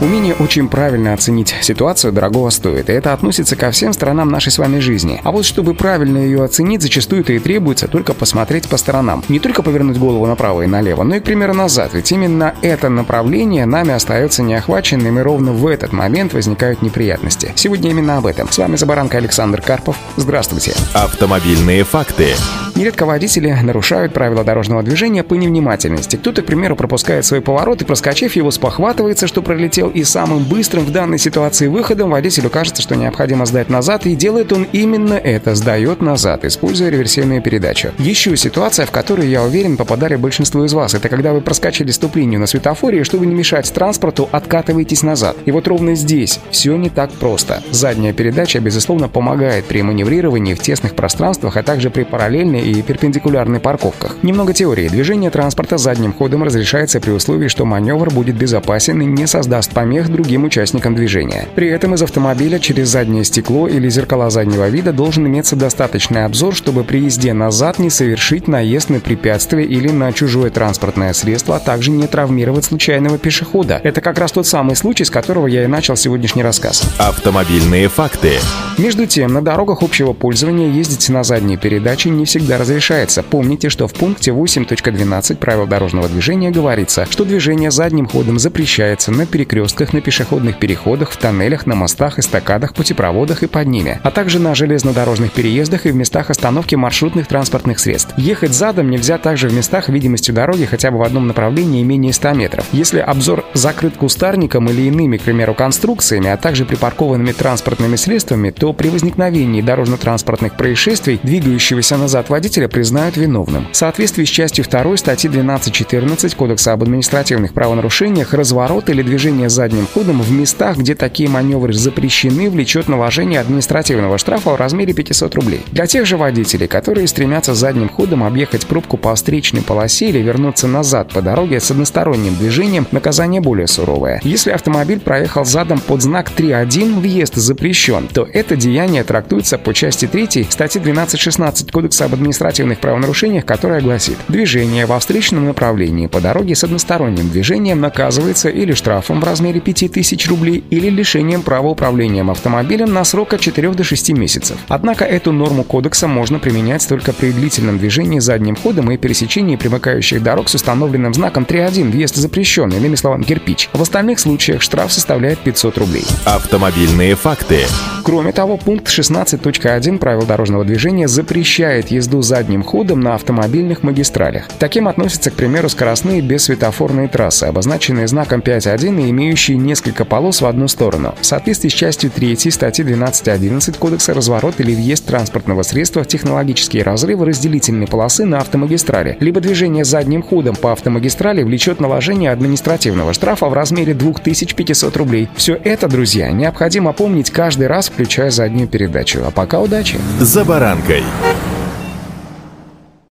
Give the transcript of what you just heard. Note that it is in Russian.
Умение очень правильно оценить ситуацию дорогого стоит, и это относится ко всем сторонам нашей с вами жизни. А вот чтобы правильно ее оценить, зачастую-то и требуется только посмотреть по сторонам. Не только повернуть голову направо и налево, но и, к примеру, назад, ведь именно это направление нами остается неохваченным, и ровно в этот момент возникают неприятности. Сегодня именно об этом. С вами Забаранка Александр Карпов. Здравствуйте. Автомобильные факты. Нередко водители нарушают правила дорожного движения по невнимательности. Кто-то, к примеру, пропускает свой поворот и, проскочив его, спохватывается, что пролетел, и самым быстрым в данной ситуации выходом водителю кажется, что необходимо сдать назад, и делает он именно это, сдает назад, используя реверсивную передачу. Еще ситуация, в которой, я уверен, попадали большинство из вас, это когда вы проскочили стоп-линию на светофоре, и чтобы не мешать транспорту, откатываетесь назад. И вот ровно здесь все не так просто. Задняя передача, безусловно, помогает при маневрировании в тесных пространствах, а также при параллельной и перпендикулярной парковках. Немного теории. Движение транспорта задним ходом разрешается при условии, что маневр будет безопасен и не создаст помех другим участникам движения. При этом из автомобиля через заднее стекло или зеркала заднего вида должен иметься достаточный обзор, чтобы при езде назад не совершить наезд на препятствие или на чужое транспортное средство, а также не травмировать случайного пешехода. Это как раз тот самый случай, с которого я и начал сегодняшний рассказ. Автомобильные факты. Между тем, на дорогах общего пользования ездить на задней передаче не всегда разрешается. Помните, что в пункте 8.12 правил дорожного движения говорится, что движение задним ходом запрещается на перекрестках, на пешеходных переходах, в тоннелях, на мостах, эстакадах, путепроводах и под ними, а также на железнодорожных переездах и в местах остановки маршрутных транспортных средств. Ехать задом нельзя также в местах видимости дороги хотя бы в одном направлении менее 100 метров. Если обзор закрыт кустарником или иными, к примеру, конструкциями, а также припаркованными транспортными средствами, то при возникновении дорожно-транспортных происшествий двигающегося назад водителя водителя признают виновным. В соответствии с частью 2 статьи 12.14 Кодекса об административных правонарушениях разворот или движение задним ходом в местах, где такие маневры запрещены, влечет наложение административного штрафа в размере 500 рублей. Для тех же водителей, которые стремятся задним ходом объехать пробку по встречной полосе или вернуться назад по дороге с односторонним движением, наказание более суровое. Если автомобиль проехал задом под знак 3.1 «Въезд запрещен», то это деяние трактуется по части 3 статьи 12.16 Кодекса об административных административных правонарушениях, которая гласит «Движение во встречном направлении по дороге с односторонним движением наказывается или штрафом в размере 5000 рублей, или лишением права управлением автомобилем на срок от 4 до 6 месяцев». Однако эту норму кодекса можно применять только при длительном движении задним ходом и пересечении примыкающих дорог с установленным знаком 3.1 «Въезд запрещен», иными словами «кирпич». В остальных случаях штраф составляет 500 рублей. Автомобильные факты. Кроме того, пункт 16.1 правил дорожного движения запрещает езду задним ходом на автомобильных магистралях. Таким относятся, к примеру, скоростные бессветофорные трассы, обозначенные знаком 5.1 и имеющие несколько полос в одну сторону. В соответствии с частью 3 статьи 12.11 Кодекса разворот или въезд транспортного средства в технологические разрывы разделительной полосы на автомагистрали, либо движение задним ходом по автомагистрали влечет наложение административного штрафа в размере 2500 рублей. Все это, друзья, необходимо помнить каждый раз, включая заднюю передачу. А пока удачи! «За баранкой».